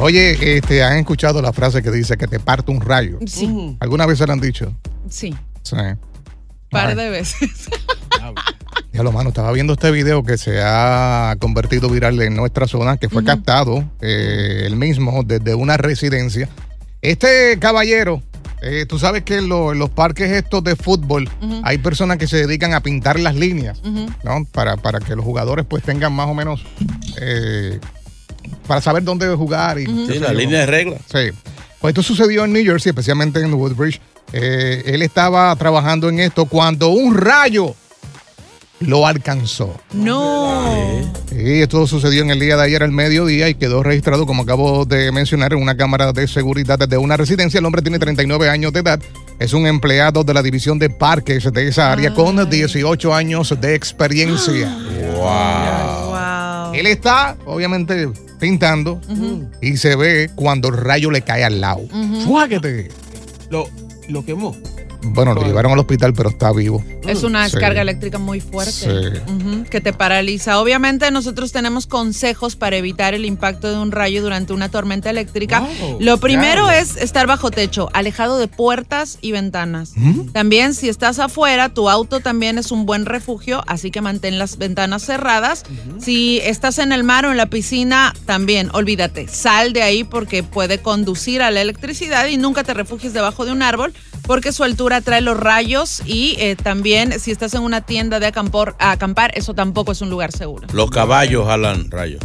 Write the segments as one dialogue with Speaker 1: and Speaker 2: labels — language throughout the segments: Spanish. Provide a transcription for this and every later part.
Speaker 1: Oye, este, ¿han escuchado la frase que dice que te parte un rayo?
Speaker 2: Sí,
Speaker 1: ¿Alguna vez se la han dicho?
Speaker 2: sí,
Speaker 1: Sí.
Speaker 2: par de veces.
Speaker 1: Ya lo mano, estaba viendo este video que se ha convertido viral en nuestra zona, que fue captado eh, el mismo desde una residencia. Este caballero, eh, tú sabes que en, lo- en los parques estos de fútbol hay personas que se dedican a pintar las líneas, ¿no? Para, para que los jugadores pues tengan más o menos, eh, para saber dónde jugar. Y qué
Speaker 3: Sí, la línea de reglas.
Speaker 1: Sí. Pues esto sucedió en New Jersey, especialmente en Woodbridge. Eh, él estaba trabajando en esto cuando un rayo lo alcanzó.
Speaker 2: No.
Speaker 1: Y esto sucedió en el día de ayer al mediodía y quedó registrado, como acabo de mencionar, en una cámara de seguridad de una residencia. El hombre tiene 39 años de edad. Es un empleado de la división de parques de esa área con 18 años de experiencia.
Speaker 2: Wow.
Speaker 1: Él está, obviamente, pintando y se ve cuando el rayo le cae al lado. Fuáquete.
Speaker 4: Lo, lo quemó.
Speaker 1: Bueno, lo llevaron al hospital, pero está vivo.
Speaker 2: Es una
Speaker 1: Sí.
Speaker 2: descarga eléctrica muy fuerte
Speaker 1: Sí.
Speaker 2: Que te paraliza. Obviamente nosotros tenemos consejos para evitar el impacto de un rayo durante una tormenta eléctrica.
Speaker 4: Wow,
Speaker 2: Lo primero
Speaker 4: claro.
Speaker 2: es estar bajo techo, alejado de puertas y ventanas. También si estás afuera, tu auto también es un buen refugio, así que mantén las ventanas cerradas. Si estás en el mar o en la piscina, también olvídate, sal de ahí porque puede conducir a la electricidad y nunca te refugies debajo de un árbol porque su altura trae los rayos y eh, también si estás en una tienda de acampor- acampar, eso tampoco es un lugar seguro.
Speaker 3: Los caballos jalan rayos.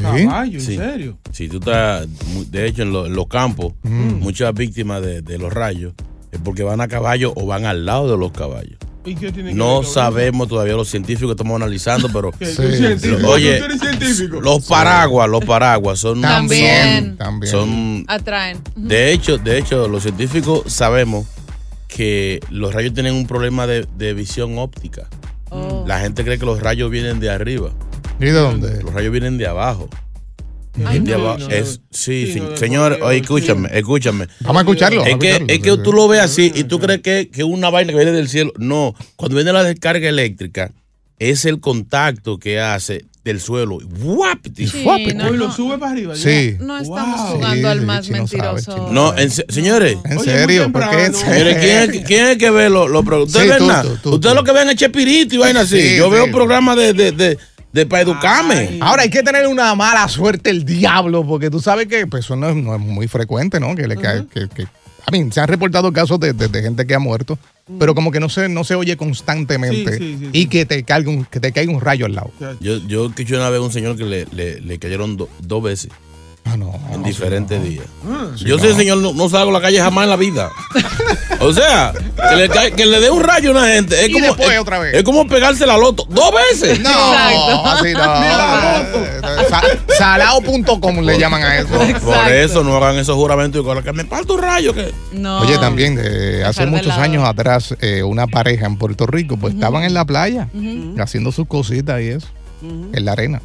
Speaker 4: Caballo, ¿en
Speaker 3: Sí.
Speaker 4: serio?
Speaker 3: Si tú estás, de hecho, en, lo- en los campos, muchas víctimas de, de los rayos es porque van a caballo o van al lado de los caballos.
Speaker 4: ¿Y qué tiene que
Speaker 3: No sabemos todavía los científicos que estamos analizando, pero.
Speaker 1: Sí.
Speaker 4: ¿Tú eres científico?
Speaker 3: Oye,
Speaker 4: ¿Tú eres científico?
Speaker 3: los paraguas, los paraguas son,
Speaker 2: También.
Speaker 1: También.
Speaker 3: son
Speaker 2: Atraen.
Speaker 3: De hecho, de hecho, los científicos sabemos que los rayos tienen un problema de, de visión óptica.
Speaker 2: Oh.
Speaker 3: La gente cree que los rayos vienen de arriba.
Speaker 1: ¿Y de dónde?
Speaker 3: Los rayos vienen de abajo.
Speaker 2: Ay,
Speaker 3: de
Speaker 2: no.
Speaker 3: abajo.
Speaker 4: no,
Speaker 3: es, sí,
Speaker 4: sí,
Speaker 3: sí.
Speaker 4: no,
Speaker 3: Señor, oye, escúchame, escúchame.
Speaker 1: Vamos a escucharlo.
Speaker 3: Es que,
Speaker 1: escucharlo.
Speaker 3: es que tú lo ves así y tú crees que es una vaina que viene del cielo. No, cuando viene la descarga eléctrica, es el contacto que hace del suelo. ¡Guap! Y
Speaker 2: Sí, no,
Speaker 4: lo
Speaker 2: no.
Speaker 4: sube para arriba. ya.
Speaker 1: Sí.
Speaker 2: No estamos
Speaker 4: Wow.
Speaker 2: jugando
Speaker 1: Sí,
Speaker 2: al más
Speaker 1: chino sabe,
Speaker 2: mentiroso.
Speaker 3: No, en se- señores.
Speaker 1: ¿En
Speaker 4: Oye,
Speaker 1: serio? ¿Por qué?
Speaker 4: temprano.
Speaker 3: Señores, ¿quién, es- quién es que ve los lo, pro- ¿Ustedes ven nada? lo que ven es Chespirito y vaina así.
Speaker 1: Sí,
Speaker 3: Yo
Speaker 1: sí.
Speaker 3: veo programas de, de, de, de para educarme.
Speaker 4: Ay.
Speaker 1: Ahora hay que tener una mala suerte el diablo, porque tú sabes que pues, eso no es, no es muy frecuente, ¿no? Que le cae, que, que- a mí, se han reportado casos de, de- de gente que ha muerto, pero como que no se, no se oye constantemente
Speaker 4: Sí, sí, sí,
Speaker 1: y
Speaker 4: sí.
Speaker 1: que te caiga un, que te caiga un rayo al lado.
Speaker 3: Yo, yo escuché una vez un señor que le, le, le cayeron do- dos veces. En diferentes días. Yo soy el señor, no, no salgo a la calle jamás en la vida. O sea, que le, que le dé un rayo a una gente. Es
Speaker 1: Y
Speaker 3: como,
Speaker 1: después
Speaker 3: es,
Speaker 1: otra vez.
Speaker 3: es como pegarse la loto dos veces.
Speaker 1: No, así no. Sa- Salao.com le llaman a eso.
Speaker 3: Por eso no hagan esos juramentos y que me parto un rayo. Que...
Speaker 2: No.
Speaker 1: Oye, también eh, hace muchos
Speaker 2: lado.
Speaker 1: años atrás, eh, una pareja en Puerto Rico, pues estaban en la playa haciendo sus cositas y eso, en la arena.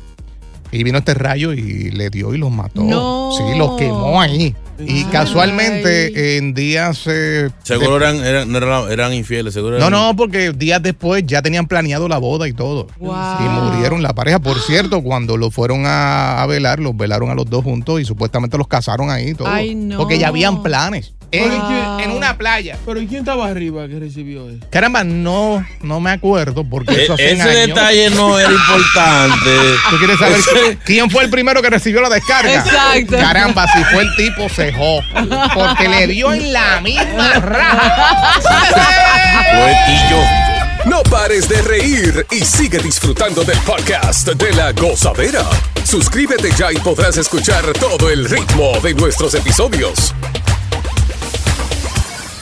Speaker 1: Y vino este rayo y le dio y los mató.
Speaker 2: No.
Speaker 1: Sí, los quemó ahí. Y casualmente en días... eh,
Speaker 3: Seguro
Speaker 1: de-
Speaker 3: eran, eran, no eran, eran infieles. Seguro
Speaker 1: No,
Speaker 3: eran-
Speaker 1: no, porque días después ya tenían planeado la boda y todo.
Speaker 2: Wow.
Speaker 1: Y murieron la pareja. Por cierto, cuando lo fueron a, a velar, los velaron a los dos juntos y supuestamente los casaron ahí y todo.
Speaker 2: Ay, no.
Speaker 1: Porque ya habían planes. En,
Speaker 2: Wow.
Speaker 1: en una playa.
Speaker 4: Pero ¿y quién estaba arriba que recibió eso?
Speaker 1: Caramba, no, no me acuerdo porque
Speaker 3: E-
Speaker 1: eso hace
Speaker 3: ese
Speaker 1: años.
Speaker 3: detalle no era importante.
Speaker 1: ¿Tú quieres saber
Speaker 3: Ese-
Speaker 1: quién fue el primero que recibió la descarga?
Speaker 2: Exacto.
Speaker 1: Caramba, si fue el tipo cejó. Porque le dio en la misma raja.
Speaker 3: Fue.
Speaker 5: No pares de reír y sigue disfrutando del podcast de la gozadera. Suscríbete ya y podrás escuchar todo el ritmo de nuestros episodios.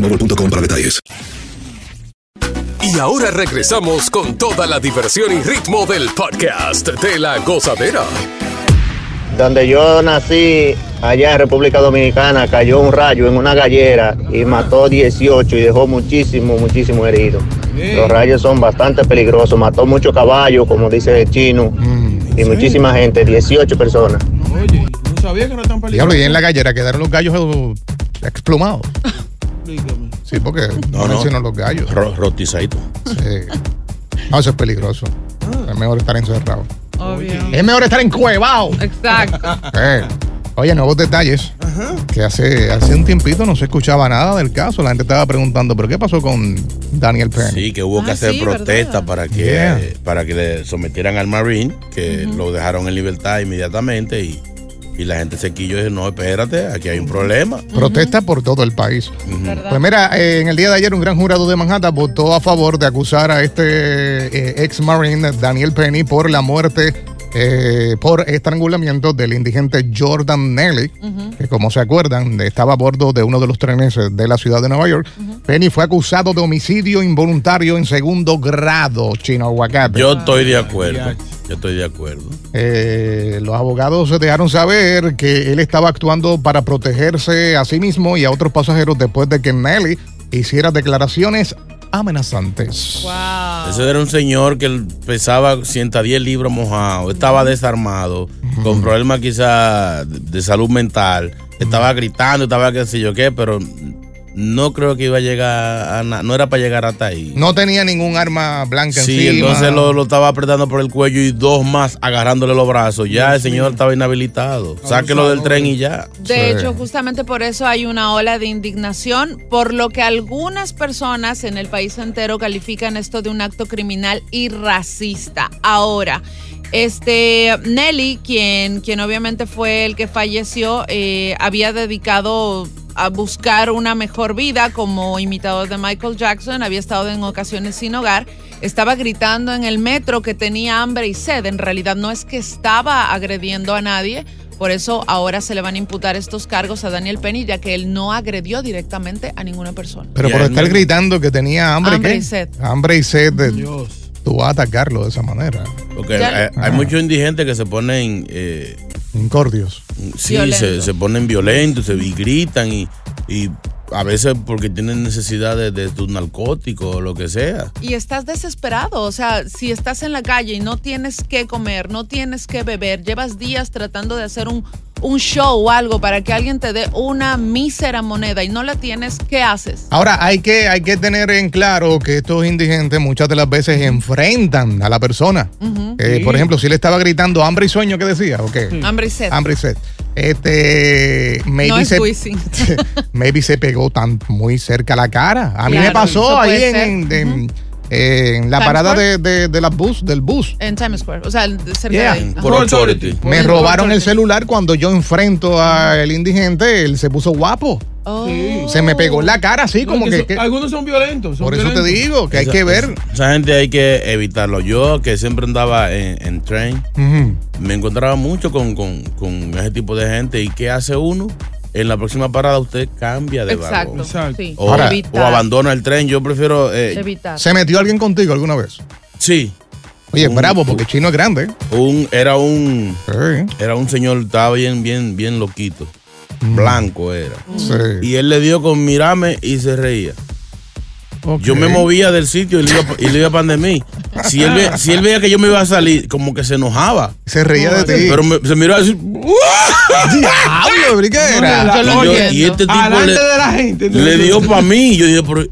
Speaker 6: boostmobile.com para detalles.
Speaker 5: Y ahora regresamos con toda la diversión y ritmo del podcast de la gozadera.
Speaker 7: Donde yo nací, allá en República Dominicana, cayó un rayo en una gallera y mató 18 y dejó muchísimo, muchísimo herido. Los rayos son bastante peligrosos, mató mucho caballo, como dice el chino, y muchísima gente, 18 personas.
Speaker 4: Oye, no sabía que era tan peligroso.
Speaker 1: Diablo, y en la gallera quedaron los gallos eh, Sí, porque no,
Speaker 3: No, no.
Speaker 1: mencionan los gallos.
Speaker 3: Ro- rotizadito.
Speaker 1: Sí. No, eso es peligroso. Es mejor estar encerrado.
Speaker 2: Obvio.
Speaker 1: Es mejor estar encuevado.
Speaker 2: Exacto.
Speaker 1: Eh. Oye, nuevos detalles. Que hace, hace un tiempito no se escuchaba nada del caso. La gente estaba preguntando, ¿pero qué pasó con Daniel Penny?
Speaker 3: Sí, que hubo que
Speaker 2: Ah,
Speaker 3: hacer
Speaker 2: sí,
Speaker 3: protesta
Speaker 2: ¿verdad?
Speaker 3: para que
Speaker 1: Yeah.
Speaker 3: para que le sometieran al Marine, que lo dejaron en libertad inmediatamente y, y la gente se quilló y dijo, no, espérate, aquí hay un problema.
Speaker 1: Protesta por todo el país. Pues mira, eh, en el día de ayer un gran jurado de Manhattan votó a favor de acusar a este ex marine Daniel Penny por la muerte eh, por estrangulamiento del indigente Jordan Nelly, que como se acuerdan estaba a bordo de uno de los trenes eh, de la ciudad de Nueva York. Penny fue acusado de homicidio involuntario en segundo grado, chino aguacate.
Speaker 3: Yo estoy de acuerdo. Yo estoy de acuerdo.
Speaker 1: Eh, los abogados dejaron saber que él estaba actuando para protegerse a sí mismo y a otros pasajeros después de que Nelly hiciera declaraciones amenazantes.
Speaker 2: Wow.
Speaker 3: Ese era un señor que pesaba 110 libras mojado, estaba desarmado, con problemas quizá de de salud mental, estaba gritando, estaba qué sé yo qué, pero no creo que iba a llegar a na- no era para llegar hasta ahí.
Speaker 1: No tenía ningún arma blanca
Speaker 3: Sí,
Speaker 1: encima.
Speaker 3: entonces lo, lo estaba apretando por el cuello y dos más agarrándole los brazos. Ya el señor estaba inhabilitado. Sáquelo del tren y ya.
Speaker 2: De
Speaker 1: Sí.
Speaker 2: hecho, justamente por eso hay una ola de indignación, por lo que algunas personas en el país entero califican esto de un acto criminal y racista. Ahora, este Nelly, quien, quien obviamente fue el que falleció, eh, había dedicado a buscar una mejor vida como imitador de Michael Jackson, había estado en ocasiones sin hogar, estaba gritando en el metro que tenía hambre y sed, en realidad no es que estaba agrediendo a nadie, por eso ahora se le van a imputar estos cargos a Daniel Penny, ya que él no agredió directamente a ninguna persona.
Speaker 1: Pero por estar gritando que tenía hambre,
Speaker 2: Hambre
Speaker 1: ¿qué?
Speaker 2: y sed.
Speaker 1: Hambre y sed. de-
Speaker 4: Dios.
Speaker 1: Tú vas a atacarlo de esa manera.
Speaker 3: Porque
Speaker 2: Ya-
Speaker 3: hay, hay muchos indigentes que se ponen eh,
Speaker 1: Incordios.
Speaker 3: Sí, se, se ponen violentos se, y gritan y, y a veces porque tienen necesidad de, de tus narcóticos o lo que sea.
Speaker 2: Y estás desesperado, o sea, si estás en la calle y no tienes que comer, no tienes que beber, llevas días tratando de hacer un, un show o algo para que alguien te dé una mísera moneda y no la tienes, ¿qué haces?
Speaker 1: Ahora, hay que, hay que tener en claro que estos indigentes muchas de las veces enfrentan a la persona. Eh,
Speaker 2: Sí.
Speaker 1: Por ejemplo, si le estaba gritando hambre y sueño, ¿qué decía? ¿O qué?
Speaker 2: Hambre y sed.
Speaker 1: Hambre y sed. Este, maybe,
Speaker 2: no es
Speaker 1: se, maybe se pegó tan muy cerca a la cara. A mí me pasó ahí en, en- en- en la parada de, de, de la bus, del bus.
Speaker 2: En Times Square, o sea, cerca
Speaker 1: Yeah.
Speaker 2: de ahí.
Speaker 3: Por authority.
Speaker 1: Me robaron el celular cuando yo enfrento al indigente, él se puso guapo.
Speaker 2: Oh.
Speaker 1: Se me pegó en la cara así
Speaker 4: No,
Speaker 1: como
Speaker 4: que
Speaker 1: que...
Speaker 4: son-
Speaker 1: que-
Speaker 4: algunos son violentos. son
Speaker 1: por eso te digo que hay que ver.
Speaker 3: Esa, esa gente hay que evitarlo. Yo, que siempre andaba en, en tren, me encontraba mucho con, con- con ese tipo de gente. ¿Y qué hace uno? En la próxima parada usted cambia de
Speaker 2: Exacto.
Speaker 3: vagón.
Speaker 2: Sí.
Speaker 3: O,
Speaker 1: Ahora-
Speaker 3: o abandona el tren. Yo prefiero... eh,
Speaker 2: Evitar.
Speaker 1: ¿Se metió alguien contigo alguna vez?
Speaker 3: Sí.
Speaker 1: Oye,
Speaker 3: Un-
Speaker 1: bravo, porque Chino es grande.
Speaker 3: Un, era un
Speaker 1: Sí.
Speaker 3: era un señor, estaba bien, bien, bien loquito. Blanco era.
Speaker 1: Sí.
Speaker 3: Y él le dio con mirarme y se reía. Yo me movía del sitio y le iba, y le iba pan de mí. Si él, ve- si él veía que yo me iba a salir, como que se enojaba.
Speaker 1: Se reía de ti.
Speaker 3: Pero me- se miró así.
Speaker 1: ¡Diablo,
Speaker 3: Y, este tipo le,
Speaker 4: de la gente.
Speaker 3: le dio para mí. Y yo dije, pero.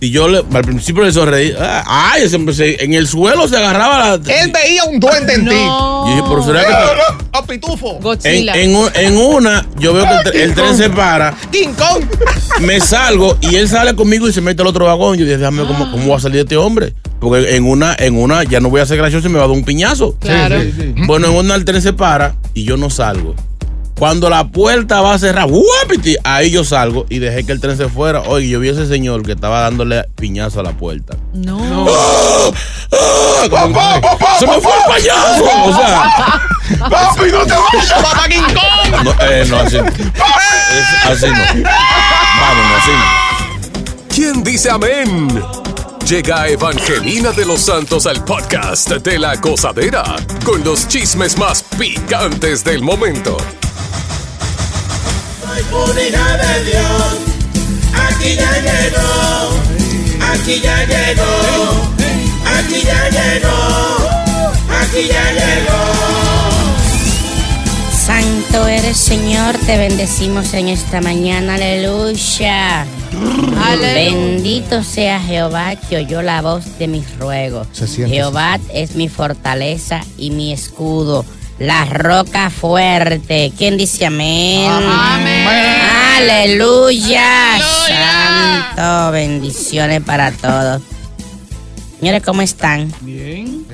Speaker 3: Y yo le- al principio le sonreí. Ah, Ay, siempre se- en el suelo se agarraba la.
Speaker 1: Él veía un duende en ti.
Speaker 2: No.
Speaker 3: Yo dije, pero será que.
Speaker 1: ¡Oh, pitufo!
Speaker 3: En,
Speaker 2: Godzilla.
Speaker 3: en un- en una, yo veo que el, tre- el tren se para,
Speaker 1: ¡King Kong!
Speaker 3: me salgo y él sale conmigo y se mete al otro vagón. Yo dije, déjame, ¿cómo, cómo va a salir este hombre? Porque en una, en una, ya no voy a ser gracioso y me va a dar un piñazo.
Speaker 2: Claro.
Speaker 4: Sí, sí.
Speaker 3: Bueno, en una el tren se para y yo no salgo. Cuando la puerta va a cerrar, ¡guapiti! ahí yo salgo y dejé que el tren se fuera. Oye, yo vi a ese señor que estaba dándole piñazo a la puerta.
Speaker 2: No.
Speaker 3: ¡Ah! ¡Se me fue el payaso! O sea,
Speaker 1: ¡Papi, no te vayas! ¡Papá King Kong!
Speaker 3: no, eh, no, así, es- así no. Vámonos, así no.
Speaker 5: ¿Quién dice amén? Llega Evangelina de los Santos al podcast de la gozadera con los chismes más picantes del momento.
Speaker 8: Unidad de Dios, aquí ya llegó, aquí ya llegó, aquí ya llegó, aquí ya llegó.
Speaker 9: Santo eres Señor, te bendecimos en esta mañana, aleluya.
Speaker 2: Aleluya.
Speaker 9: Bendito sea Jehová que oyó la voz de mis ruegos.
Speaker 1: Se siente,
Speaker 9: Jehová es mi fortaleza y mi escudo, la roca fuerte. ¿Quién dice amén? Aleluya. Santo, bendiciones para todos. Señores, ¿cómo están?
Speaker 4: Bien.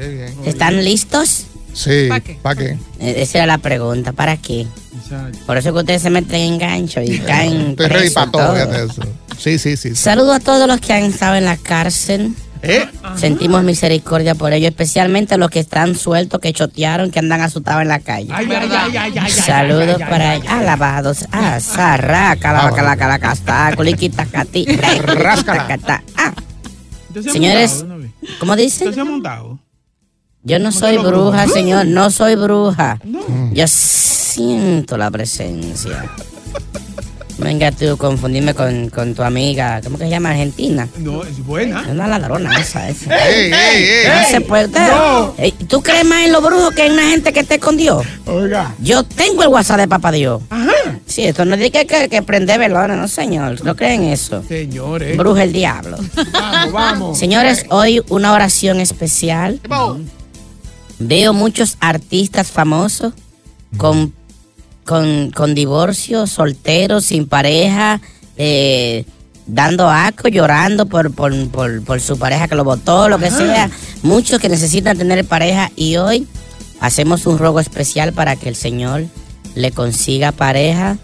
Speaker 9: ¿Están listos?
Speaker 1: Sí,
Speaker 2: ¿Pa' qué?
Speaker 1: ¿para qué?
Speaker 9: Eh, Esa era la pregunta. ¿Para qué?
Speaker 4: Exacto.
Speaker 9: Por eso que ustedes se meten en gancho y caen
Speaker 1: Estoy ready para todo, eso. Sí, sí. sí.
Speaker 9: Saludo a todos los que han estado en la cárcel.
Speaker 1: ¿Eh?
Speaker 9: Sentimos misericordia por ellos, especialmente los que están sueltos, que chotearon, que andan asustados en la calle.
Speaker 4: Ay, ay, ay, ay, ay,
Speaker 9: Saludos
Speaker 4: ay, ay,
Speaker 9: para ellos. Alabados. Ah, sarra, cala, cala, cala, casta, culiquita, cati,
Speaker 1: Ráscala.
Speaker 9: cata. Ah,
Speaker 4: ¿Usted se ha
Speaker 9: Señores? ¿cómo
Speaker 4: ¿Usted
Speaker 9: dicen?
Speaker 4: se ha montado?
Speaker 9: Yo no soy bruja, señor, no soy bruja. Yo siento la presencia. Venga tú, confundirme con, con tu amiga, ¿cómo que se llama? Argentina.
Speaker 4: No, es buena.
Speaker 9: Es una ladrona esa, esa.
Speaker 1: ¡Ey, ey, ey!
Speaker 9: No se puede. Usted-
Speaker 4: no.
Speaker 9: ¿Tú crees más en los brujos que en una gente que esté con Dios?
Speaker 4: Oiga.
Speaker 9: Yo tengo el WhatsApp de Papá Dios.
Speaker 4: Ajá.
Speaker 9: Sí, esto no dice que, que, que prende velones, no, señor. ¿No creen eso?
Speaker 4: Señores.
Speaker 9: Bruja el diablo.
Speaker 4: Vamos, vamos.
Speaker 9: Señores, hoy una oración especial. Veo muchos artistas famosos con, con, con divorcio, solteros, sin pareja, eh, dando asco, llorando por, por, por, por su pareja que lo votó, lo que sea. Muchos que necesitan tener pareja y hoy hacemos un rogo especial para que el Señor le consiga pareja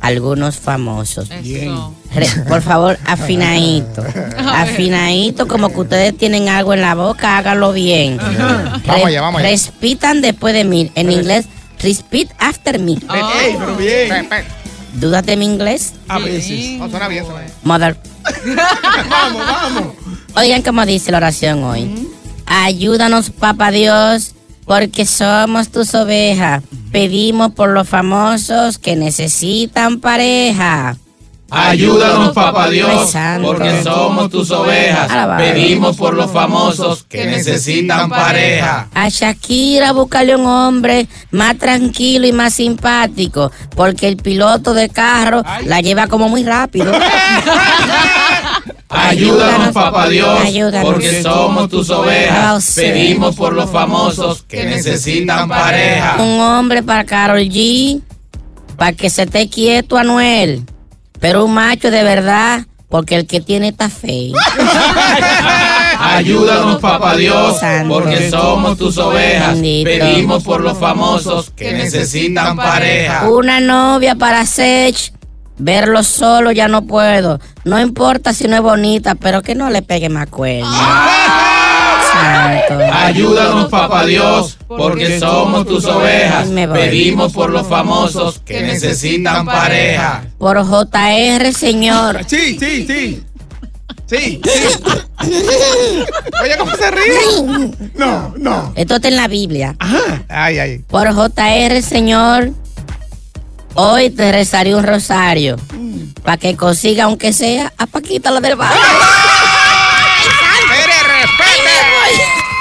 Speaker 9: a algunos famosos.
Speaker 2: Eso.
Speaker 9: Re- por favor, afinadito. Afinadito, como que ustedes tienen algo en la boca, hágalo bien.
Speaker 1: Vamos allá, vamos allá.
Speaker 9: Respitan después de mí. En inglés, repeat after me.
Speaker 4: Ey, pero bien.
Speaker 1: Ven, ven.
Speaker 9: ¿Dudas de mi inglés?
Speaker 4: A veces.
Speaker 1: No, suena bien, suena bien.
Speaker 9: Mother.
Speaker 4: Vamos, vamos.
Speaker 9: Oigan cómo dice la oración hoy. Ayúdanos, papá Dios, porque somos tus ovejas. Pedimos por los famosos que necesitan pareja.
Speaker 10: Ayúdanos, papá Dios, porque somos tus ovejas. Pedimos por los famosos que necesitan pareja.
Speaker 9: A Shakira buscarle un hombre más tranquilo y más simpático, porque el piloto de carro la lleva como muy rápido.
Speaker 10: Ayúdanos, papá Dios,
Speaker 9: Ayúdanos.
Speaker 10: porque somos tus ovejas. Pedimos por los famosos que necesitan pareja.
Speaker 9: Un hombre para Carol G, para que se esté quieto Anuel, pero un macho de verdad, porque el que tiene está feo.
Speaker 10: Ayúdanos, papá Dios,
Speaker 9: Santo.
Speaker 10: porque somos tus ovejas.
Speaker 9: Bendito.
Speaker 10: Pedimos por los famosos que necesitan pareja.
Speaker 9: Una novia para Sech. Verlo solo ya no puedo. No importa si no es bonita, pero que no le pegue más cuerno. Santo.
Speaker 10: Ayúdanos, papá Dios, porque somos tus ovejas. Pedimos por los famosos que necesitan pareja.
Speaker 9: Por JR, señor.
Speaker 4: Sí, sí, sí. Sí, Oye, ¿cómo se ríe? No, no.
Speaker 9: Esto está en la Biblia.
Speaker 1: Ay, ay.
Speaker 9: Por JR, Señor, hoy te rezaré un rosario. Para que consiga, aunque sea, a Paquita la del barrio.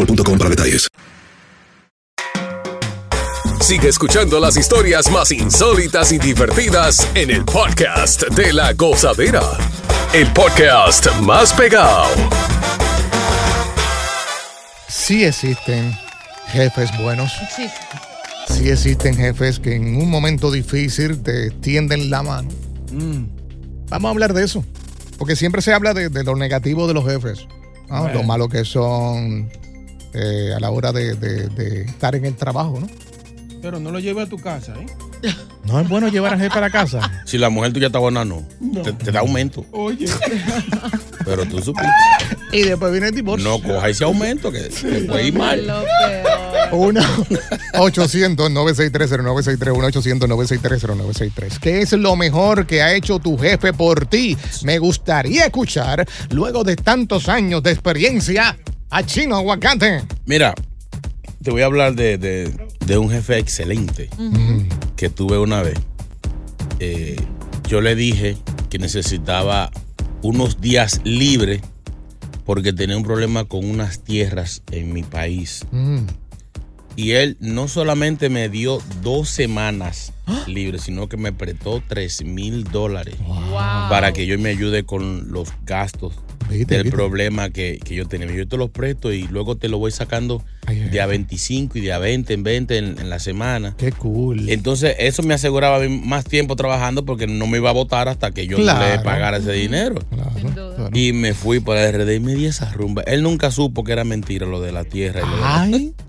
Speaker 6: boostmobile.com para detalles.
Speaker 5: Sigue escuchando las historias más insólitas y divertidas en el podcast de la gozadera. El podcast más pegado.
Speaker 1: Sí existen jefes buenos. Sí existen jefes que en un momento difícil te tienden la mano.
Speaker 4: Mm.
Speaker 1: Vamos a hablar de eso. Porque siempre se habla de, de lo negativo de los jefes. ¿no?
Speaker 4: Bueno.
Speaker 1: Lo malo que son eh, a la hora de, de- de estar en el trabajo, ¿no?
Speaker 4: Pero no lo lleves a tu casa, ¿eh?
Speaker 1: No es bueno llevar al jefe para casa.
Speaker 3: Si la mujer tuya está buena, no.
Speaker 4: No.
Speaker 3: Te, te da aumento.
Speaker 4: Oye.
Speaker 3: Pero tú supiste.
Speaker 1: Y después viene el divorcio.
Speaker 3: No coja ese aumento que te puede ir mal.
Speaker 1: 1 800 963 0963 1 800 963 0963 ¿Qué es lo mejor que ha hecho tu jefe por ti? Me gustaría escuchar, luego de tantos años de experiencia, a Chino Aguacate.
Speaker 3: Mira, te voy a hablar de, de- de un jefe excelente que tuve una vez. Eh, yo le dije que necesitaba unos días libres porque tenía un problema con unas tierras en mi país. Y él no solamente me dio dos semanas libres, sino que me prestó tres mil dólares para que yo me ayude con los gastos
Speaker 1: Viste,
Speaker 3: del
Speaker 1: viste.
Speaker 3: problema que, que yo tenía. Yo te los presto y luego te lo voy sacando de a 25 y de a 20 en 20 en, en la semana.
Speaker 1: Qué cool.
Speaker 3: Entonces, eso me aseguraba más tiempo trabajando porque no me iba a votar hasta que yo no le
Speaker 1: Claro.
Speaker 3: pagara ese dinero. Y me fui para RD y me di esa rumba. Él nunca supo que era mentira lo de la tierra. y lo de la-
Speaker 1: Ay.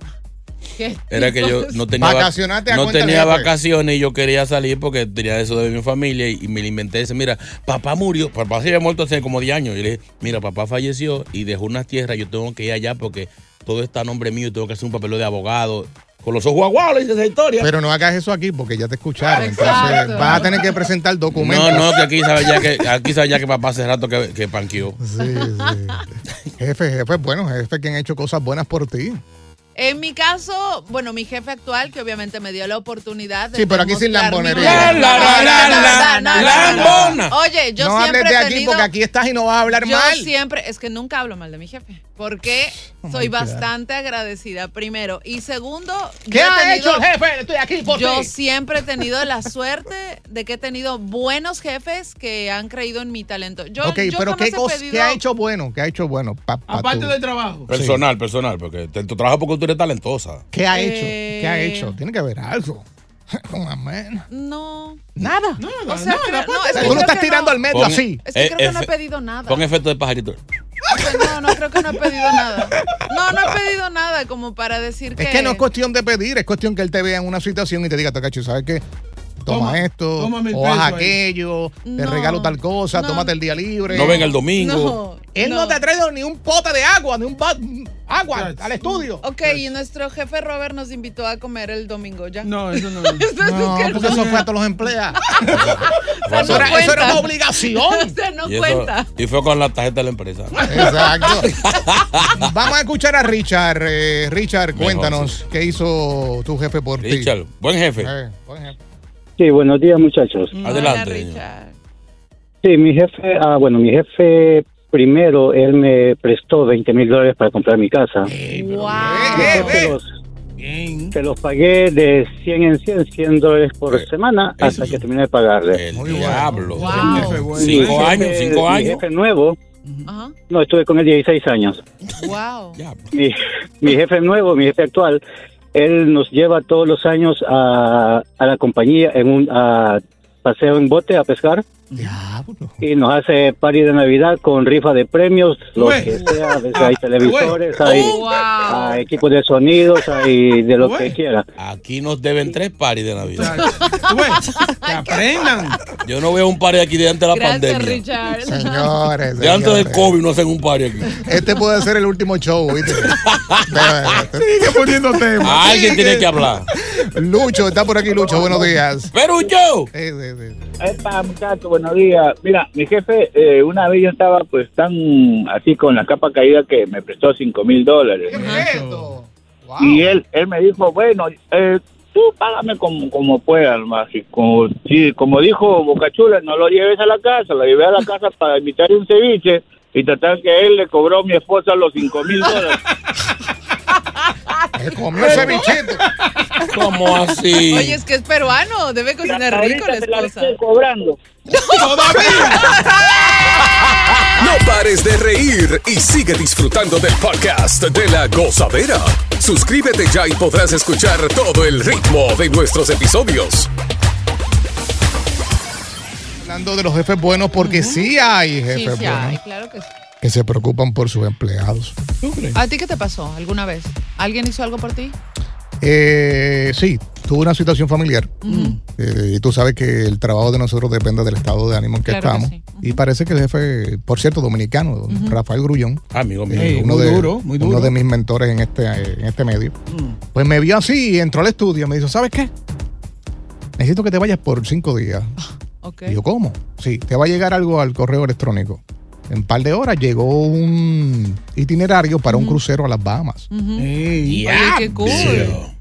Speaker 3: era que yo no tenía, vac- no tenía vacaciones y yo quería salir porque tenía eso de mi familia y, y me lo inventé. Dice, mira, papá murió, papá se había muerto hace como 10 años. Y le dije, mira, papá falleció y dejó unas tierras, yo tengo que ir allá porque todo está a nombre mío y tengo que hacer un papeleo de abogado. Con los ojos aguados, dice esa historia.
Speaker 1: Pero no hagas eso aquí porque ya te escucharon. Entonces vas a tener que presentar documentos.
Speaker 3: no, no, que aquí sabe ya que, aquí sabe ya que papá hace rato que, que panqueó.
Speaker 1: Sí, sí. Jefe, jefe, bueno, jefe que han hecho cosas buenas por ti.
Speaker 2: En mi caso, bueno, mi jefe actual, que obviamente me dio la oportunidad de
Speaker 1: Sí, pero aquí sin lambonería.
Speaker 2: valor.
Speaker 1: La, la, la,
Speaker 2: No, no,
Speaker 1: la,
Speaker 2: no, no, no,
Speaker 1: lambona.
Speaker 2: no. Oye, yo
Speaker 1: no
Speaker 2: siempre
Speaker 1: hables de
Speaker 2: he
Speaker 1: aquí
Speaker 2: tenido...
Speaker 1: porque aquí estás y no vas a hablar
Speaker 2: yo
Speaker 1: mal.
Speaker 2: siempre, es que nunca hablo mal de mi jefe, porque
Speaker 1: Oh
Speaker 2: soy bastante agradecida, primero. Y segundo,
Speaker 1: ¿Qué
Speaker 2: yo
Speaker 1: ha
Speaker 2: tenido-
Speaker 1: hecho el jefe? Estoy aquí por
Speaker 2: Yo
Speaker 1: ti.
Speaker 2: siempre he tenido la suerte de que he tenido buenos jefes que han creído en mi talento. Yo,
Speaker 1: ok,
Speaker 2: yo
Speaker 1: pero ¿qué,
Speaker 2: he
Speaker 1: cosa-
Speaker 2: pedido-
Speaker 1: qué ha hecho bueno? ¿Qué ha hecho bueno? pa- pa
Speaker 4: Aparte
Speaker 1: tú?
Speaker 4: del trabajo.
Speaker 3: Personal, personal, porque tu trabajo porque tú eres talentosa.
Speaker 1: ¿Qué ha
Speaker 2: Eh,
Speaker 1: hecho? ¿Qué ha hecho? Tiene que haber algo. Con.
Speaker 2: No.
Speaker 1: Nada.
Speaker 2: O sea, creo- no, es que
Speaker 1: estás
Speaker 2: que
Speaker 1: tirando
Speaker 2: no.
Speaker 1: al medio
Speaker 3: Pon-
Speaker 1: así.
Speaker 2: Es que
Speaker 3: Eh,
Speaker 2: creo que no he pedido nada.
Speaker 3: Pon efecto de pajarito.
Speaker 2: No, no creo que no he pedido nada. No, no he pedido nada como para decir que.
Speaker 1: Es que no es cuestión de pedir, es cuestión que él te vea en una situación y te diga, Tocacho, ¿sabes qué? Toma,
Speaker 4: Toma-
Speaker 1: esto, o haz aquello, te
Speaker 2: No,
Speaker 1: regalo tal cosa,
Speaker 2: no.
Speaker 1: tómate el día libre.
Speaker 3: No venga el domingo.
Speaker 2: No.
Speaker 1: Él no, te ha traído ni un pote de agua, ni un agua al estudio.
Speaker 2: Ok, y nuestro jefe Robert nos invitó a comer el domingo ya.
Speaker 4: No, eso no.
Speaker 1: No, porque eso fue a todos los empleados. eso,
Speaker 2: no
Speaker 1: era, eso una obligación.
Speaker 2: Sea, no
Speaker 3: y, eso-
Speaker 2: cuenta.
Speaker 3: y fue con la tarjeta de la empresa.
Speaker 1: Exacto. Vamos a escuchar a Richard. Eh, Richard,
Speaker 3: Mejor,
Speaker 1: cuéntanos qué hizo tu jefe por ti.
Speaker 3: Richard, buen jefe.
Speaker 1: Eh, buen jefe.
Speaker 11: Sí, buenos días muchachos.
Speaker 3: Adelante.
Speaker 2: Hola. Richard.
Speaker 11: Sí, mi jefe, ah, bueno, mi jefe primero, él me prestó 20 mil dólares para comprar mi casa.
Speaker 2: Wow.
Speaker 11: Se los, se los pagué de 100 en 100, 100 dólares por semana hasta que terminé de pagarle.
Speaker 3: El diablo.
Speaker 2: Wow.
Speaker 3: Cinco
Speaker 11: Mi
Speaker 3: años,
Speaker 11: jefe-
Speaker 3: cinco
Speaker 11: Mi
Speaker 3: años.
Speaker 11: jefe nuevo,
Speaker 2: Ajá.
Speaker 11: no, estuve con él 16 años.
Speaker 2: Wow.
Speaker 11: Mi, mi jefe nuevo, mi jefe actual, él nos lleva todos los años a, a la compañía en un a paseo en bote a pescar. Y nos hace party de Navidad con rifa de premios, lo
Speaker 4: Güey.
Speaker 11: que sea. a veces hay televisores,
Speaker 3: Güey.
Speaker 11: hay,
Speaker 2: Wow.
Speaker 11: hay equipos de sonidos, hay de lo que quiera.
Speaker 3: Aquí nos deben tres paris de Navidad.
Speaker 4: Que aprendan.
Speaker 3: Yo no veo un party aquí de antes de la
Speaker 2: Gracias,
Speaker 3: pandemia.
Speaker 2: Richard.
Speaker 1: Señores,
Speaker 3: De antes del. COVID no hacen un party aquí.
Speaker 1: Este puede ser el último show, ¿viste?
Speaker 4: Sigue poniendo temas.
Speaker 3: Alguien tiene que hablar.
Speaker 1: Lucho, está por aquí, Lucho. Buenos días.
Speaker 3: Pero
Speaker 12: buenos días. Mira, mi jefe, eh, una vez yo estaba pues tan así con la capa caída que me prestó cinco mil dólares. Y él, él me dijo, bueno, eh, tú págame como, como puedas, más. Y como, sí, como dijo Bocachula, no lo lleves a la casa, lo llevé a la casa para invitar un ceviche y tratar que él le cobró a mi esposa los cinco mil dólares.
Speaker 1: Se comió ese bichito.
Speaker 3: ¿Cómo así?
Speaker 2: Oye, es que es peruano, debe cocinar rico la esposa.
Speaker 12: cobrando.
Speaker 5: No pares de reír y sigue disfrutando del podcast de la gozadera. Suscríbete ya y podrás escuchar todo el ritmo de nuestros episodios.
Speaker 1: Hablando de los jefes buenos, porque sí hay
Speaker 2: Sí,
Speaker 1: jefes
Speaker 2: sí,
Speaker 1: buenos
Speaker 2: hay, claro que sí.
Speaker 1: Que se preocupan por sus empleados.
Speaker 2: ¿A ti qué te pasó alguna vez? ¿Alguien hizo algo por ti?
Speaker 1: Eh, sí, tuve una situación familiar. Eh, y tú sabes que el trabajo de nosotros depende del estado de ánimo en que
Speaker 2: Claro que
Speaker 1: estamos. Y parece que el jefe, por cierto, dominicano. Rafael Grullón,
Speaker 3: Amigo mío.
Speaker 1: eh, uno,
Speaker 4: muy
Speaker 1: de,
Speaker 4: duro, muy duro.
Speaker 1: uno de mis mentores en este, en este medio, pues me vio así y entró al estudio y me dijo, ¿sabes qué? Necesito que te vayas por cinco días.
Speaker 2: Ok.
Speaker 1: Y yo, ¿cómo? Sí, te va a llegar algo al correo electrónico. En un par de horas llegó un itinerario para un crucero a las Bahamas.
Speaker 4: Ey,
Speaker 2: Oye, qué cool.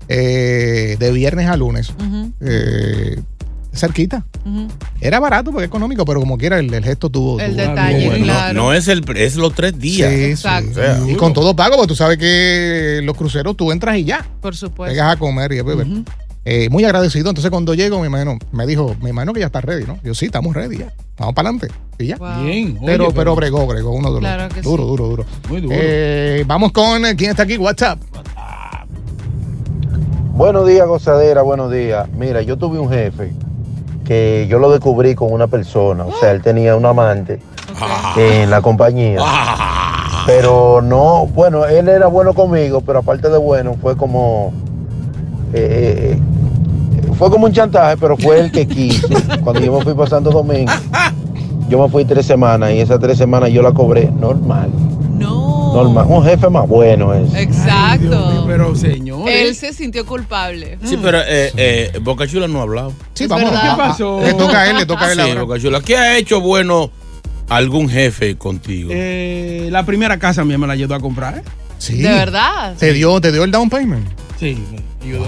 Speaker 1: Eh, de viernes a lunes. Eh, cerquita. Era barato porque económico, pero como quiera, el, el gesto tuvo.
Speaker 2: El
Speaker 1: tuvo-
Speaker 2: detalle,
Speaker 1: bueno.
Speaker 2: claro.
Speaker 3: No es el es los tres días.
Speaker 1: Sí, sí.
Speaker 2: Exacto.
Speaker 3: O sea,
Speaker 1: Y con todo pago, porque tú sabes que los cruceros tú entras y ya.
Speaker 2: Por supuesto.
Speaker 1: Llegas a comer y a beber. Eh, muy agradecido. Entonces, cuando llego, mi hermano me dijo, me imagino que ya está ready, ¿no? Yo sí, estamos ready ya. Vamos para adelante. Y ya.
Speaker 2: Wow.
Speaker 4: Bien. oye,
Speaker 1: Pero, pero bregó, bregó, uno duro.
Speaker 2: Claro que
Speaker 1: duro,
Speaker 2: sí.
Speaker 1: duro, duro,
Speaker 4: Muy duro.
Speaker 1: Eh, vamos con eh, quién está aquí, WhatsApp.
Speaker 7: Buenos días, gozadera, buenos días. Mira, yo tuve un jefe que yo lo descubrí con una persona, o sea, él tenía un amante en la compañía. Pero no, bueno, él era bueno conmigo, pero aparte de bueno, fue como. eh, fue como un chantaje, pero fue el que quise. Cuando yo me fui pasando domingo, yo me fui tres semanas y esas tres semanas yo la cobré normal.
Speaker 2: No.
Speaker 7: Normal. Un jefe más bueno es.
Speaker 2: Exacto.
Speaker 4: Pero señor.
Speaker 2: Él se sintió culpable.
Speaker 3: Sí, pero eh, eh, Boca Chula no ha hablado.
Speaker 1: Sí,
Speaker 2: Es
Speaker 1: vamos.
Speaker 2: verdad.
Speaker 4: ¿Qué pasó?
Speaker 1: Le toca a él, le toca a él
Speaker 3: Sí,
Speaker 1: ahora.
Speaker 3: Boca Chula. ¿Qué ha hecho bueno algún jefe contigo?
Speaker 4: Eh, la primera casa mía me la ayudó a comprar. ¿eh?
Speaker 1: Sí.
Speaker 2: ¿De verdad?
Speaker 1: ¿Te dio, ¿Te dio el down payment?
Speaker 4: Sí.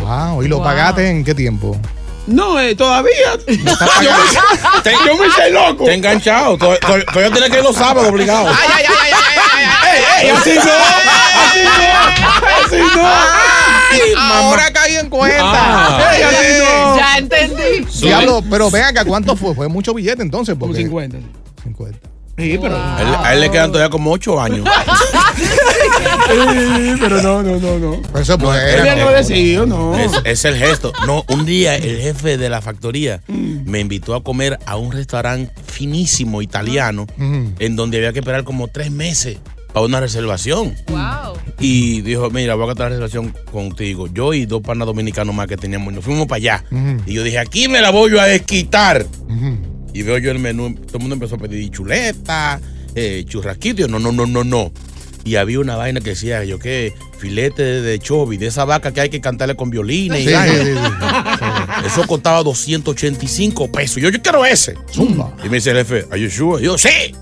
Speaker 1: Ah, ¿y lo
Speaker 2: wow.
Speaker 1: pagaste en qué tiempo?
Speaker 4: No, eh, todavía. Yo, te, yo, me hice loco.
Speaker 3: Te he enganchado. Todavía tienes que ir los sábados obligado.
Speaker 4: Ay, ay, ay, ay, ay, así no, así no, así no.
Speaker 1: Ahora caí en cuenta.
Speaker 3: Ah.
Speaker 1: Ay, no.
Speaker 2: Ya entendí.
Speaker 1: Diablo, pero ven acá, ¿cuánto fue? Fue mucho billete entonces. Porque...
Speaker 4: 50.
Speaker 1: 50.
Speaker 4: Sí, pero.
Speaker 3: A él, a él le quedan todavía como ocho años.
Speaker 4: Sí, pero no, no, no, no.
Speaker 1: Eso
Speaker 3: No,
Speaker 1: pues.
Speaker 4: Él
Speaker 3: era-
Speaker 4: es agradecido, no.
Speaker 3: Es, es el gesto. No, un día el jefe de la factoría me invitó a comer a un restaurante finísimo italiano
Speaker 1: Ujú.
Speaker 3: en donde había que esperar como tres meses para una reservación.
Speaker 2: Wow.
Speaker 3: Y dijo, mira, voy a gastar la reservación contigo. Yo y dos panas dominicanos más que teníamos. Nos fuimos para allá. Y yo dije, aquí me la voy yo a desquitar. Y veo yo el menú, todo el mundo empezó a pedir chuleta, eh, churrasquito. Y no, no, no, no, no. Y había una vaina que decía, yo qué, filete de, chovi, de esa vaca que hay que cantarle con violines. y
Speaker 1: Sí,
Speaker 3: vaina.
Speaker 1: sí, sí.
Speaker 3: Eso costaba 285 pesos. Yo, yo quiero ese.
Speaker 1: Zumba.
Speaker 3: Y me dice el jefe, ¿Are you sure? Y yo, sí.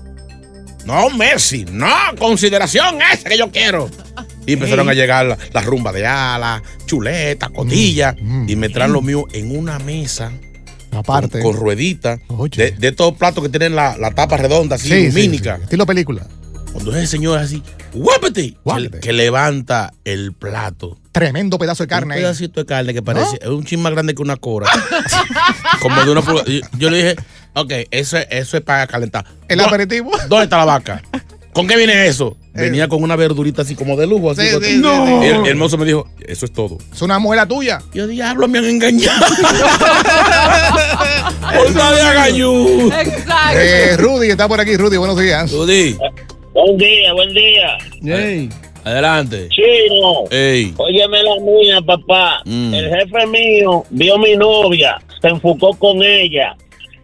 Speaker 3: No, Mercy. No, consideración ese que yo quiero. Y empezaron a llegar la, la rumba de ala, chuleta, cotilla.
Speaker 1: Mm, mm.
Speaker 3: Y me traen lo mío en una mesa
Speaker 1: Aparte.
Speaker 3: con, con ruedita.
Speaker 1: Oye.
Speaker 3: De, de estos platos que tienen la, la tapa redonda, así,
Speaker 1: Sí, sí,
Speaker 3: lumínica.
Speaker 1: sí. Estilo película.
Speaker 3: Cuando ese señor así, guápete, que, que levanta el plato.
Speaker 1: Tremendo pedazo de carne
Speaker 3: Un
Speaker 1: ahí.
Speaker 3: pedacito de carne que parece, es un chin más grande que una cora. Como de una yo, yo le dije, ok, eso, es- eso es para calentar.
Speaker 1: El
Speaker 3: ¿Dó-
Speaker 1: aperitivo.
Speaker 3: ¿Dónde está la vaca? ¿Con qué viene eso? Venía con una verdurita así como de lujo. Así
Speaker 1: Sí,
Speaker 3: Y el, el mozo me dijo, eso es todo.
Speaker 1: Es una muela tuya.
Speaker 3: Yo, diablo, me han engañado. Por de gallú.
Speaker 2: Exacto.
Speaker 1: Eh, Rudy está por aquí. Rudy, buenos días.
Speaker 3: Rudy,
Speaker 7: Buen día, buen día.
Speaker 4: Ey.
Speaker 3: adelante.
Speaker 7: Chino.
Speaker 3: Ey.
Speaker 7: Óyeme la mía, papá.
Speaker 3: Mm.
Speaker 7: El jefe mío vio mi novia, se enfocó con ella,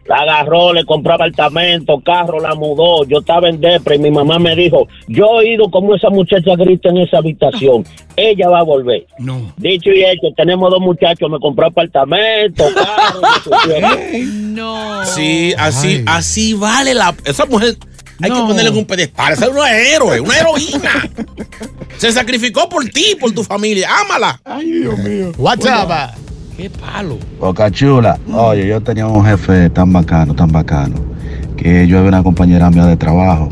Speaker 7: la agarró, le compró apartamento, carro, la mudó. Yo estaba en depre y mi mamá me dijo, yo he oído como esa muchacha grita en esa habitación. Ella va a volver.
Speaker 4: No.
Speaker 7: Dicho y hecho, tenemos dos muchachos, me compró apartamento, carro.
Speaker 2: No.
Speaker 3: Sí, así,
Speaker 1: Ay.
Speaker 3: así vale la. Esa mujer hay
Speaker 4: No.
Speaker 3: que ponerle en un pedestal. Esa es una héroe, una heroína. Se sacrificó por ti, por tu familia. Ámala.
Speaker 4: Ay, Dios mío.
Speaker 1: WhatsApp.
Speaker 3: Qué palo.
Speaker 13: Boca Chula, oye, yo tenía un jefe tan bacano, tan bacano, que yo había una compañera mía de trabajo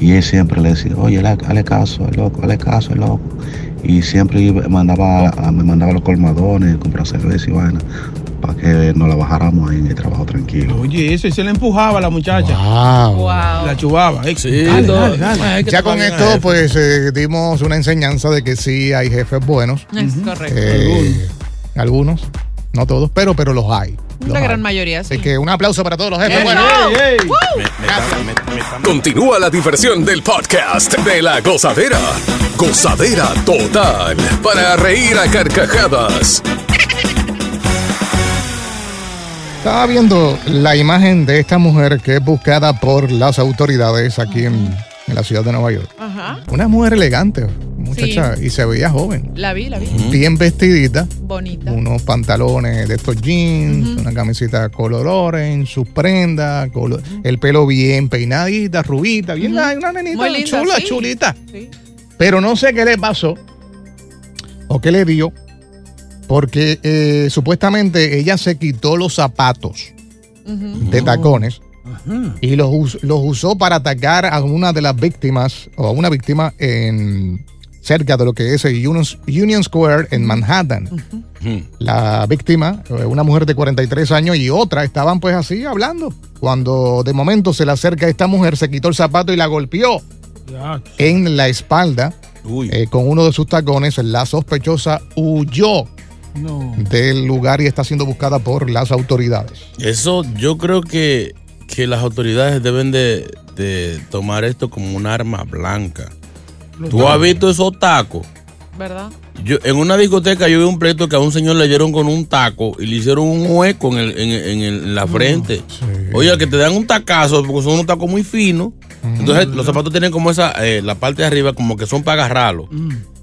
Speaker 13: y él siempre le decía, oye, hazle, caso, el loco, hazle caso, el loco. Y siempre iba- mandaba, a- me mandaba los colmadones, comprar cerveza y vaina, para que nos la bajáramos ahí en el trabajo tranquilo.
Speaker 4: Oye, eso, y se le empujaba a la muchacha.
Speaker 1: Wow.
Speaker 2: Wow.
Speaker 4: La chubaba. Ey,
Speaker 3: Sí,
Speaker 4: dale, dale, dale.
Speaker 1: Ya con esto, pues eh, dimos una enseñanza de que sí hay jefes buenos.
Speaker 2: Es correcto.
Speaker 1: Eh, algunos, no todos, pero, pero los hay.
Speaker 2: La gran
Speaker 1: hay.
Speaker 2: mayoría, sí.
Speaker 1: Así que un aplauso para todos los jefes.
Speaker 4: Ey,
Speaker 1: buenos.
Speaker 4: ey, ey.
Speaker 3: Me- me están- me- me están-
Speaker 5: Continúa la diversión del podcast de la gozadera. Gozadera total. Para reír a carcajadas.
Speaker 1: Estaba viendo la imagen de esta mujer que es buscada por las autoridades aquí en, en la ciudad de Nueva York.
Speaker 2: Ajá.
Speaker 1: Una mujer elegante, muchacha, y se veía joven.
Speaker 2: La vi, la vi.
Speaker 1: Bien vestidita,
Speaker 2: Bonita.
Speaker 1: unos pantalones de estos jeans, una camiseta color orange, sus prendas, color- el pelo bien peinadita, rubita, bien una nenita
Speaker 2: Muy linda,
Speaker 1: chula,
Speaker 2: sí.
Speaker 1: chulita.
Speaker 2: Sí.
Speaker 1: Pero no sé qué le pasó o qué le dio, porque eh, supuestamente ella se quitó los zapatos de tacones y los, los usó para atacar a una de las víctimas o a una víctima en cerca de lo que es el Union, Square en Manhattan. La víctima, eh, una mujer de 43 años y otra, estaban pues así hablando. Cuando de momento se le acerca a esta mujer, se quitó el zapato y la golpeó en la espalda eh, con uno de sus tacones. La sospechosa huyó
Speaker 4: No.
Speaker 1: del lugar y está siendo buscada por las autoridades.
Speaker 3: Eso yo creo que, que las autoridades deben de, de tomar esto como un arma blanca. ¿Tú has visto esos tacos?
Speaker 2: ¿Verdad?
Speaker 3: Yo, en una discoteca yo vi un pleito que a un señor le dieron con un taco y le hicieron un hueco en, el- en, en el- en la frente. Oye, que te dan un tacazo porque son unos tacos muy finos. Entonces los zapatos tienen como esa, eh, la parte de arriba como que son para agarrarlo.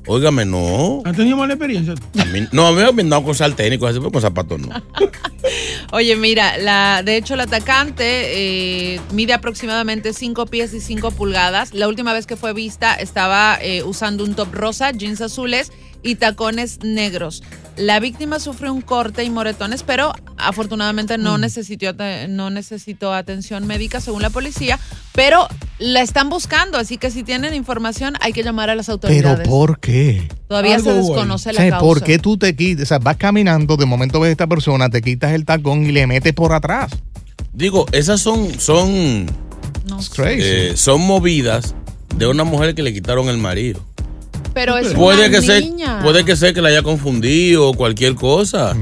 Speaker 3: Óigame, no.
Speaker 4: ¿Has tenido mala experiencia?
Speaker 3: A mí- no, a mí me han dado cosas así, pero con zapatos no.
Speaker 2: Oye, mira, la, de hecho el atacante eh, mide aproximadamente 5 pies y 5 pulgadas. La última vez que fue vista estaba eh, usando un top rosa, jeans azules y tacones negros. La víctima sufrió un corte y moretones, pero afortunadamente no, necesitó, ate- no necesitó atención médica según la policía, pero la están buscando, así que si tienen información hay que llamar a las
Speaker 1: Pero
Speaker 2: autoridades.
Speaker 1: ¿por qué?
Speaker 2: Todavía se
Speaker 1: Algo
Speaker 2: desconoce la
Speaker 1: sea,
Speaker 2: causa.
Speaker 1: ¿Por qué tú te quitas? O sea, vas caminando, de momento ves a esta persona, te quitas el tacón y le metes por atrás.
Speaker 3: Digo, esas son, son,
Speaker 1: crazy.
Speaker 3: eh, son movidas de una mujer que le quitaron el marido.
Speaker 2: Pero es
Speaker 3: puede
Speaker 2: una
Speaker 3: que sea,
Speaker 2: niña.
Speaker 3: puede que sea que la haya confundido o cualquier cosa.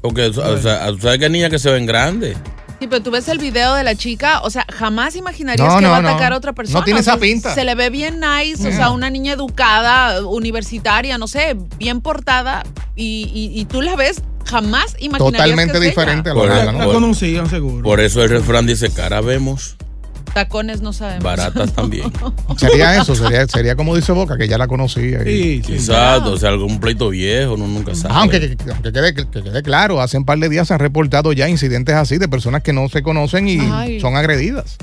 Speaker 3: Porque o sea, tú sabes que hay niñas que se ven grandes.
Speaker 2: Sí, pero tú ves el video de la chica, o sea, jamás imaginarías
Speaker 3: No,
Speaker 2: que
Speaker 3: no,
Speaker 2: va a
Speaker 3: no.
Speaker 2: atacar a otra persona.
Speaker 3: No tiene
Speaker 2: O sea,
Speaker 3: esa pinta.
Speaker 2: Se le ve bien nice, o sea, una niña educada, universitaria, no sé, bien portada, y, y- y tú la ves, jamás imaginarías que es ella.
Speaker 3: Por-
Speaker 4: La
Speaker 3: por-
Speaker 4: conocían, seguro.
Speaker 3: Por eso el refrán dice, cara vemos,
Speaker 2: Tacones no sabemos.
Speaker 3: baratas también.
Speaker 1: Sería eso, sería, sería como dice Boca, que ya la conocía. y-
Speaker 3: Exacto, o sea, algún pleito viejo, uno nunca sabe.
Speaker 1: Aunque, que- aunque quede, que quede claro, hace un par de días se han reportado ya incidentes así de personas que no se conocen y
Speaker 3: Ay.
Speaker 1: son agredidas.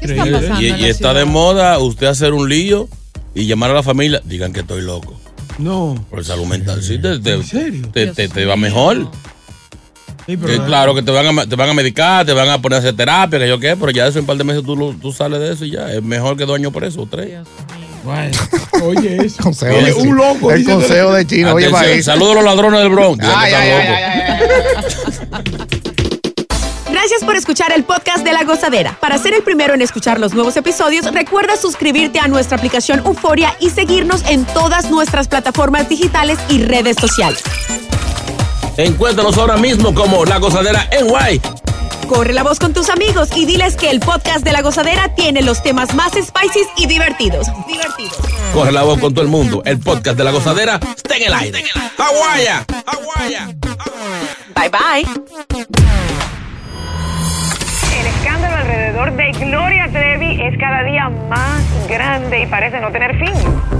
Speaker 3: y, y está de moda usted hacer un lío y llamar a la familia, digan que estoy loco.
Speaker 4: No.
Speaker 3: Por salud mental. Sí, te, te, te- te va mejor.
Speaker 4: Sí,
Speaker 3: Que
Speaker 4: pero-
Speaker 3: claro que te van, a, te van a medicar, te van a poner a hacer terapia, que yo qué, pero ya eso en un par de meses tú, tú sales de eso y ya. Es mejor que dos años preso, tres.
Speaker 4: Bueno, oye eso.
Speaker 1: Consejo
Speaker 4: Oye, un loco.
Speaker 1: El consejo de Chino, oye, país.
Speaker 3: Saludos a los ladrones del Bronx.
Speaker 1: Ay, ay,
Speaker 3: locos.
Speaker 14: Gracias por escuchar el podcast de La Gozadera. Para ser el primero en escuchar los nuevos episodios, recuerda suscribirte a nuestra aplicación Euforia y seguirnos en todas nuestras plataformas digitales y redes sociales.
Speaker 3: Encuéntranos ahora mismo como La Gozadera en Guay.
Speaker 14: Corre la voz con tus amigos y diles que el podcast de La Gozadera tiene los temas más spicy y divertidos. Divertidos.
Speaker 3: Corre la voz con todo el mundo. El podcast de La Gozadera está en el aire. ¡Aguaya!
Speaker 14: Bye bye.
Speaker 15: El escándalo alrededor de Gloria Trevi es cada día más grande y parece no tener fin.